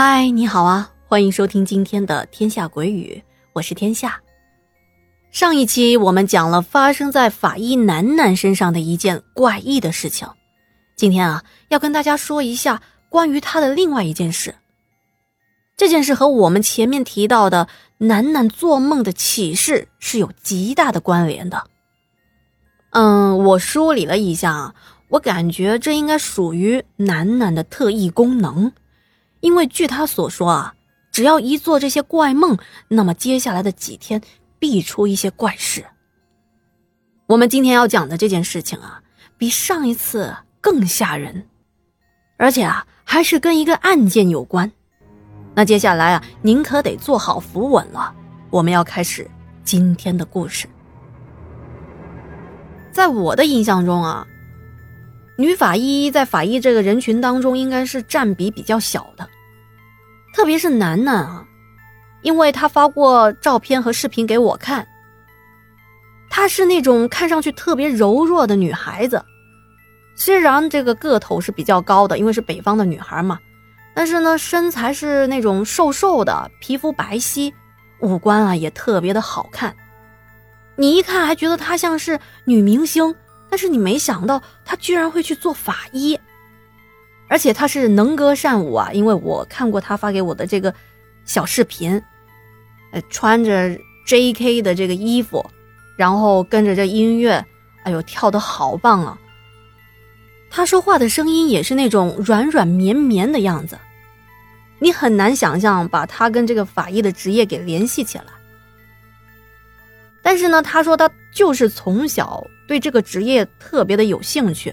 嗨，你好啊，欢迎收听今天的《天下鬼语》，我是天下。上一期我们讲了发生在法医楠楠身上的一件怪异的事情，今天啊，要跟大家说一下关于他的另外一件事。这件事和我们前面提到的楠楠做梦的启示是有极大的关联的。嗯，我梳理了一下，我感觉这应该属于楠楠的特异功能。因为据他所说啊，只要一做这些怪梦，那么接下来的几天必出一些怪事。我们今天要讲的这件事情啊，比上一次更吓人，而且啊，还是跟一个案件有关。那接下来啊，您可得做好扶稳了，我们要开始今天的故事。在我的印象中啊。女法医在法医这个人群当中应该是占比比较小的，特别是楠楠啊，因为她发过照片和视频给我看。她是那种看上去特别柔弱的女孩子，虽然这个个头是比较高的，因为是北方的女孩嘛，但是呢身材是那种瘦瘦的，皮肤白皙，五官啊也特别的好看，你一看还觉得她像是女明星。但是你没想到，他居然会去做法医，而且他是能歌善舞啊！因为我看过他发给我的这个小视频，呃，穿着 J.K. 的这个衣服，然后跟着这音乐，哎呦，跳的好棒啊！他说话的声音也是那种软软绵绵的样子，你很难想象把他跟这个法医的职业给联系起来。但是呢，他说他就是从小对这个职业特别的有兴趣，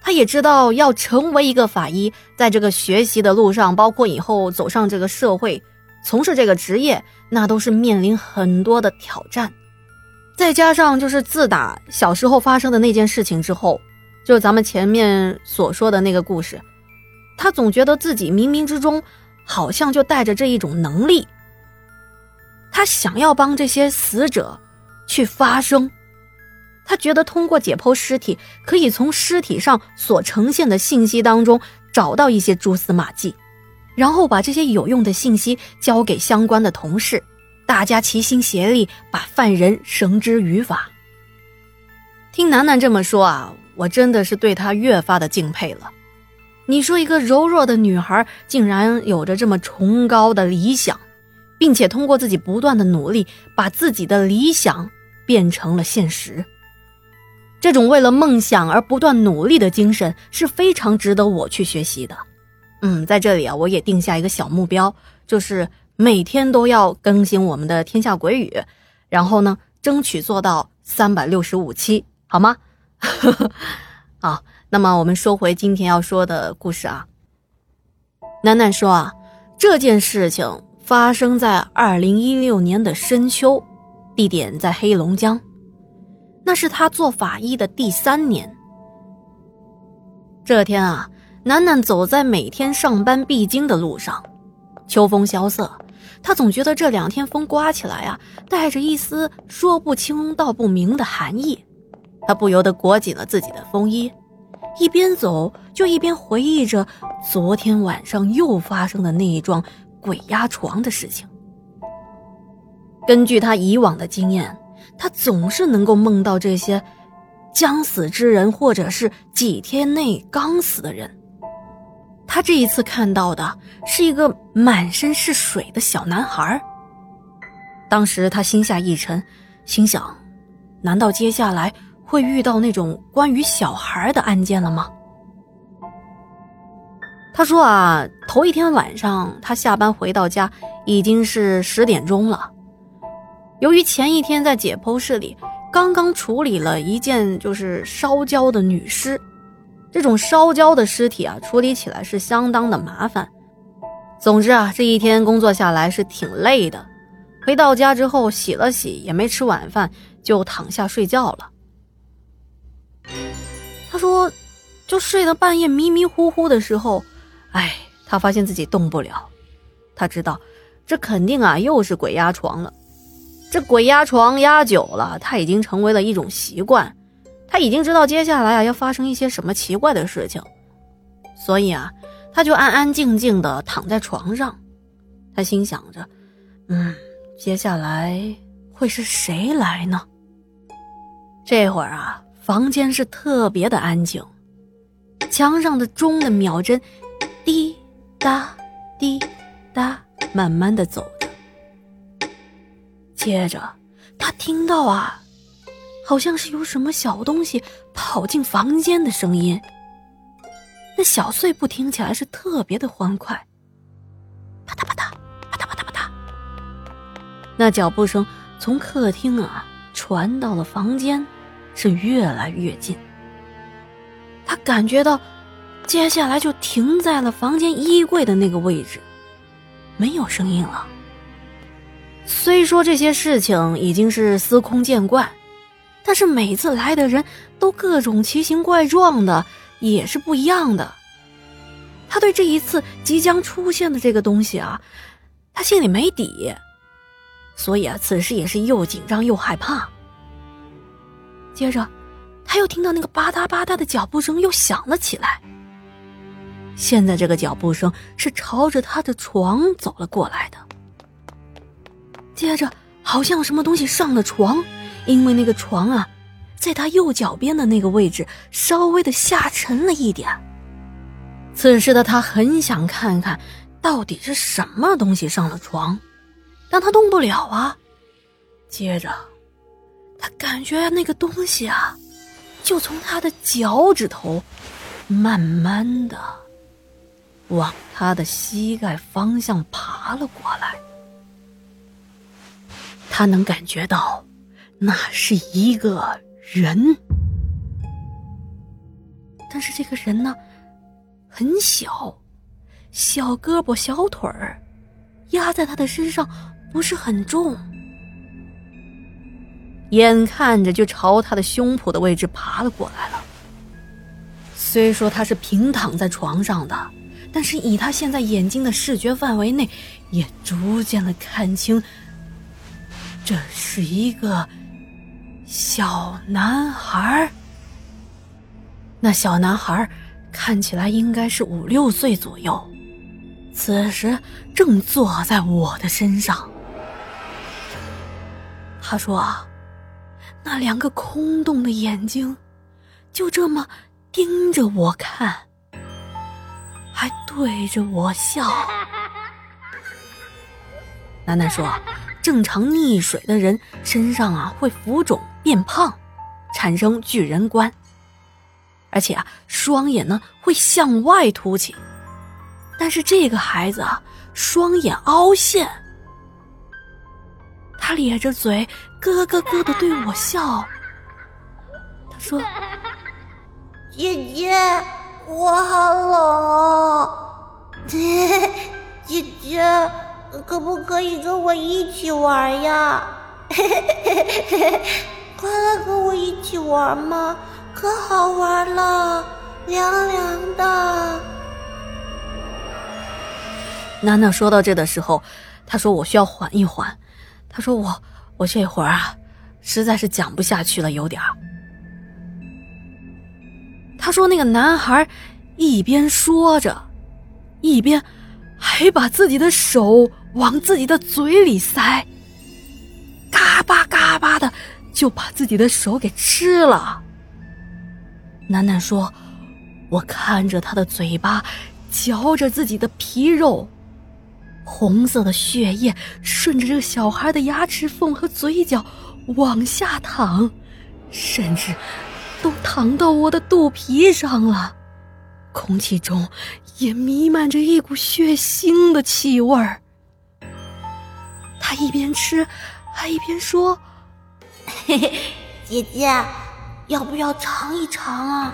他也知道要成为一个法医，在这个学习的路上，包括以后走上这个社会，从事这个职业，那都是面临很多的挑战。再加上就是自打小时候发生的那件事情之后，就是咱们前面所说的那个故事，他总觉得自己冥冥之中好像就带着这一种能力。他想要帮这些死者去发声，他觉得通过解剖尸体，可以从尸体上所呈现的信息当中找到一些蛛丝马迹，然后把这些有用的信息交给相关的同事，大家齐心协力把犯人绳之于法。听楠楠这么说啊，我真的是对她越发的敬佩了。你说一个柔弱的女孩，竟然有着这么崇高的理想。并且通过自己不断的努力，把自己的理想变成了现实。这种为了梦想而不断努力的精神是非常值得我去学习的。嗯，在这里啊，我也定下一个小目标，就是每天都要更新我们的《天下鬼语》，然后呢，争取做到三百六十五期，好吗？好，那么我们说回今天要说的故事啊。楠楠说啊，这件事情。发生在二零一六年的深秋，地点在黑龙江。那是他做法医的第三年。这天啊，楠楠走在每天上班必经的路上，秋风萧瑟，他总觉得这两天风刮起来啊，带着一丝说不清道不明的寒意。他不由得裹紧了自己的风衣，一边走就一边回忆着昨天晚上又发生的那一桩。鬼压床的事情。根据他以往的经验，他总是能够梦到这些将死之人，或者是几天内刚死的人。他这一次看到的是一个满身是水的小男孩。当时他心下一沉，心想：难道接下来会遇到那种关于小孩的案件了吗？他说啊，头一天晚上他下班回到家已经是十点钟了。由于前一天在解剖室里刚刚处理了一件就是烧焦的女尸，这种烧焦的尸体啊，处理起来是相当的麻烦。总之啊，这一天工作下来是挺累的。回到家之后洗了洗，也没吃晚饭，就躺下睡觉了。他说，就睡到半夜迷迷糊糊的时候。哎，他发现自己动不了，他知道，这肯定啊又是鬼压床了。这鬼压床压久了，他已经成为了一种习惯，他已经知道接下来啊要发生一些什么奇怪的事情，所以啊，他就安安静静的躺在床上。他心想着：“嗯，接下来会是谁来呢？”这会儿啊，房间是特别的安静，墙上的钟的秒针滴答滴答慢慢的走接着，他听到啊，好像是有什么小东西跑进房间的声音。那小碎步听起来是特别的欢快，啪嗒啪嗒，啪嗒啪嗒啪嗒。那脚步声从客厅啊传到了房间，是越来越近。他感觉到，接下来就停在了房间衣柜的那个位置，没有声音了。虽说这些事情已经是司空见惯，但是每次来的人都各种奇形怪状的，也是不一样的。他对这一次即将出现的这个东西啊，他心里没底，所以啊，此时也是又紧张又害怕。接着，他又听到那个吧嗒吧嗒的脚步声又响了起来。现在这个脚步声是朝着他的床走了过来的。接着，好像什么东西上了床，因为那个床啊，在他右脚边的那个位置稍微的下沉了一点。此时的他很想看看，到底是什么东西上了床，但他动不了啊。接着，他感觉那个东西啊，就从他的脚趾头，慢慢的往他的膝盖方向爬了过来。他能感觉到，那是一个人，但是这个人呢，很小，小胳膊小腿儿，压在他的身上不是很重，眼看着就朝他的胸脯的位置爬了过来了。虽说他是平躺在床上的，但是以他现在眼睛的视觉范围内，也逐渐的看清。这是一个小男孩那小男孩看起来应该是五六岁左右，此时正坐在我的身上。他说：“那两个空洞的眼睛就这么盯着我看，还对着我笑。”楠楠说。正常溺水的人身上啊会浮肿变胖，产生巨人观，而且啊双眼呢会向外凸起。但是这个孩子啊双眼凹陷，他咧着嘴咯咯咯的对我笑。他说：“姐姐，我好冷。姐姐。”可不可以跟我一起玩呀？快来跟我一起玩嘛，可好玩了，凉凉的。娜娜说到这的时候，她说我需要缓一缓。她说我我这会儿啊，实在是讲不下去了，有点儿。他说那个男孩一边说着，一边。还把自己的手往自己的嘴里塞，嘎巴嘎巴的就把自己的手给吃了。楠楠说：“我看着他的嘴巴嚼着自己的皮肉，红色的血液顺着这个小孩的牙齿缝和嘴角往下淌，甚至都淌到我的肚皮上了。”空气中也弥漫着一股血腥的气味儿。他一边吃，还一边说：“嘿嘿，姐姐，要不要尝一尝啊？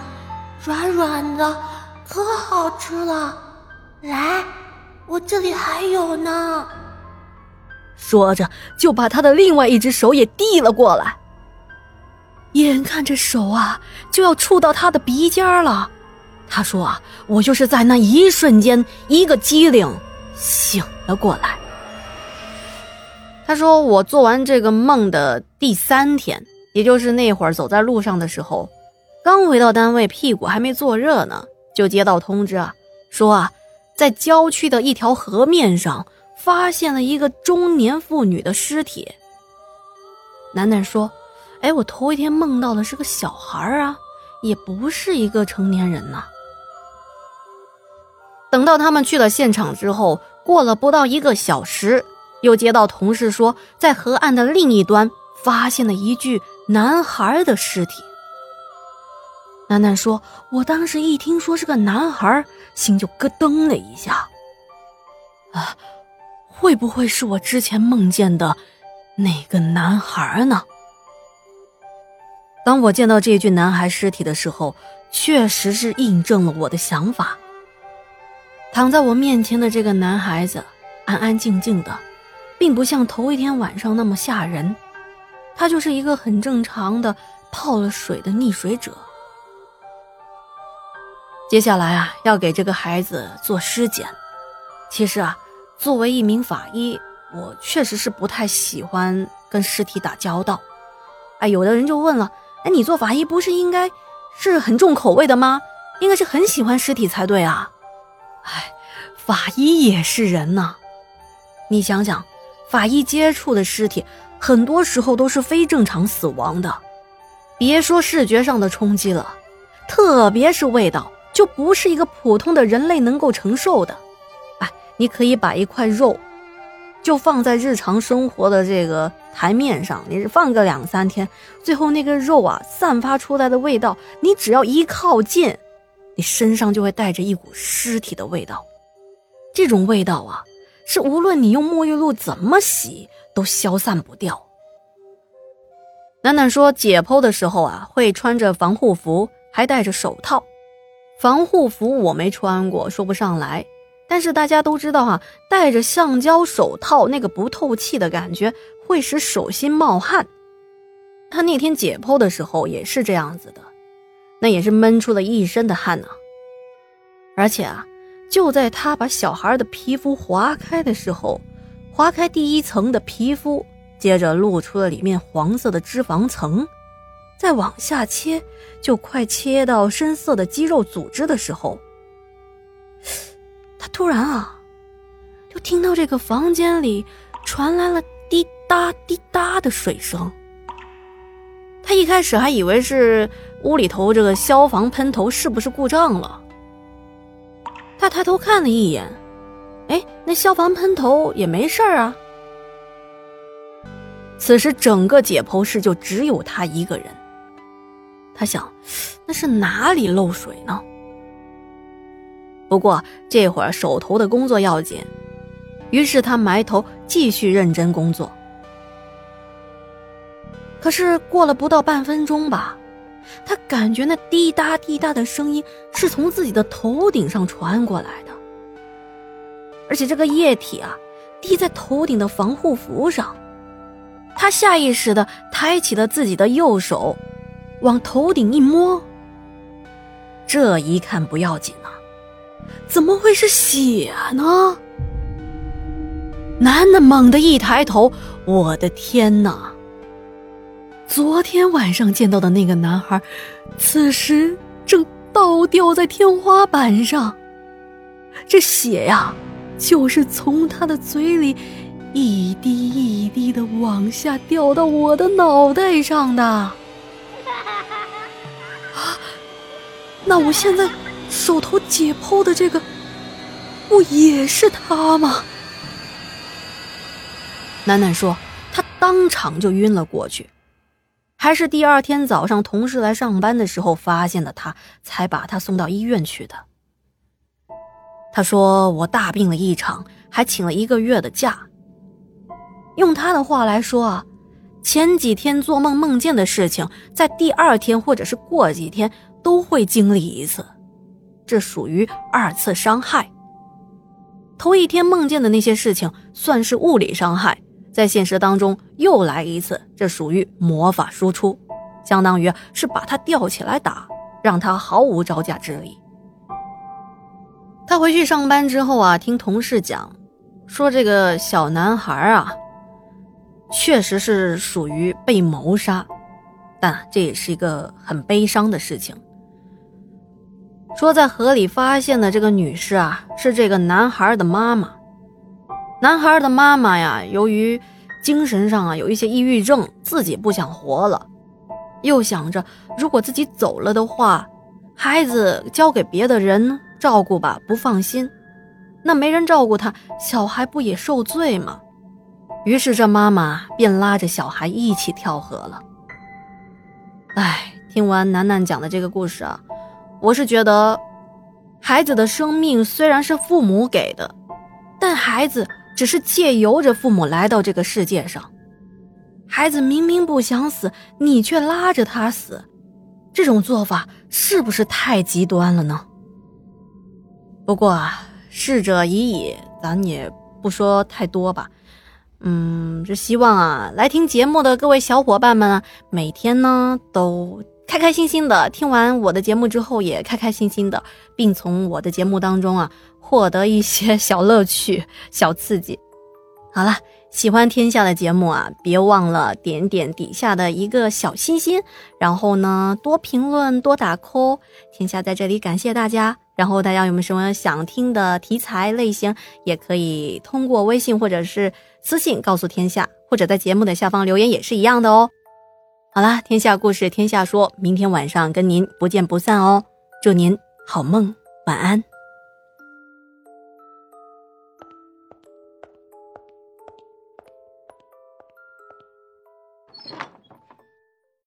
软软的，可好吃了。来，我这里还有呢。”说着，就把他的另外一只手也递了过来。眼看着手啊，就要触到他的鼻尖了。他说：“啊，我就是在那一瞬间，一个机灵，醒了过来。”他说：“我做完这个梦的第三天，也就是那会儿走在路上的时候，刚回到单位，屁股还没坐热呢，就接到通知啊，说啊，在郊区的一条河面上发现了一个中年妇女的尸体。楠楠说：“哎，我头一天梦到的是个小孩啊，也不是一个成年人呐。”等到他们去了现场之后，过了不到一个小时，又接到同事说，在河岸的另一端发现了一具男孩的尸体。楠楠说：“我当时一听说是个男孩，心就咯噔了一下。啊，会不会是我之前梦见的那个男孩呢？”当我见到这具男孩尸体的时候，确实是印证了我的想法。躺在我面前的这个男孩子，安安静静的，并不像头一天晚上那么吓人。他就是一个很正常的泡了水的溺水者。接下来啊，要给这个孩子做尸检。其实啊，作为一名法医，我确实是不太喜欢跟尸体打交道。哎，有的人就问了：哎，你做法医不是应该是很重口味的吗？应该是很喜欢尸体才对啊。哎，法医也是人呐，你想想，法医接触的尸体很多时候都是非正常死亡的，别说视觉上的冲击了，特别是味道，就不是一个普通的人类能够承受的。哎，你可以把一块肉，就放在日常生活的这个台面上，你放个两三天，最后那个肉啊散发出来的味道，你只要一靠近。你身上就会带着一股尸体的味道，这种味道啊，是无论你用沐浴露怎么洗都消散不掉。楠楠说，解剖的时候啊，会穿着防护服，还戴着手套。防护服我没穿过，说不上来。但是大家都知道哈，戴着橡胶手套，那个不透气的感觉会使手心冒汗。他那天解剖的时候也是这样子的。那也是闷出了一身的汗呢，而且啊，就在他把小孩的皮肤划开的时候，划开第一层的皮肤，接着露出了里面黄色的脂肪层，再往下切，就快切到深色的肌肉组织的时候，他突然啊，就听到这个房间里传来了滴答滴答的水声。一开始还以为是。屋里头这个消防喷头是不是故障了？他抬头看了一眼，哎，那消防喷头也没事儿啊。此时整个解剖室就只有他一个人。他想，那是哪里漏水呢？不过这会儿手头的工作要紧，于是他埋头继续认真工作。可是过了不到半分钟吧。他感觉那滴答滴答的声音是从自己的头顶上传过来的，而且这个液体啊，滴在头顶的防护服上。他下意识的抬起了自己的右手，往头顶一摸。这一看不要紧啊，怎么会是血呢？男的猛地一抬头，我的天哪！昨天晚上见到的那个男孩，此时正倒吊在天花板上。这血呀，就是从他的嘴里一滴一滴的往下掉到我的脑袋上的。啊，那我现在手头解剖的这个，不也是他吗？楠楠说，他当场就晕了过去。还是第二天早上，同事来上班的时候发现的他，才把他送到医院去的。他说：“我大病了一场，还请了一个月的假。”用他的话来说啊，前几天做梦梦见的事情，在第二天或者是过几天都会经历一次，这属于二次伤害。头一天梦见的那些事情，算是物理伤害。在现实当中又来一次，这属于魔法输出，相当于是把他吊起来打，让他毫无招架之力。他回去上班之后啊，听同事讲，说这个小男孩啊，确实是属于被谋杀，但这也是一个很悲伤的事情。说在河里发现的这个女士啊，是这个男孩的妈妈。男孩的妈妈呀，由于精神上啊有一些抑郁症，自己不想活了，又想着如果自己走了的话，孩子交给别的人照顾吧，不放心。那没人照顾他，小孩不也受罪吗？于是这妈妈便拉着小孩一起跳河了。哎，听完楠楠讲的这个故事啊，我是觉得，孩子的生命虽然是父母给的，但孩子只是借由着父母来到这个世界上。孩子明明不想死，你却拉着他死，这种做法是不是太极端了呢？不过啊。逝者已矣，咱也不说太多吧。嗯，就希望啊，来听节目的各位小伙伴们，每天呢都开开心心的，听完我的节目之后也开开心心的，并从我的节目当中啊获得一些小乐趣、小刺激。好了，喜欢天下的节目啊，别忘了点点底下的一个小心心，然后呢多评论、多打 call。天下在这里感谢大家。然后大家有没有什么想听的题材类型，也可以通过微信或者是私信告诉天下，或者在节目的下方留言也是一样的哦。好啦，天下故事天下说，明天晚上跟您不见不散哦。祝您好梦，晚安。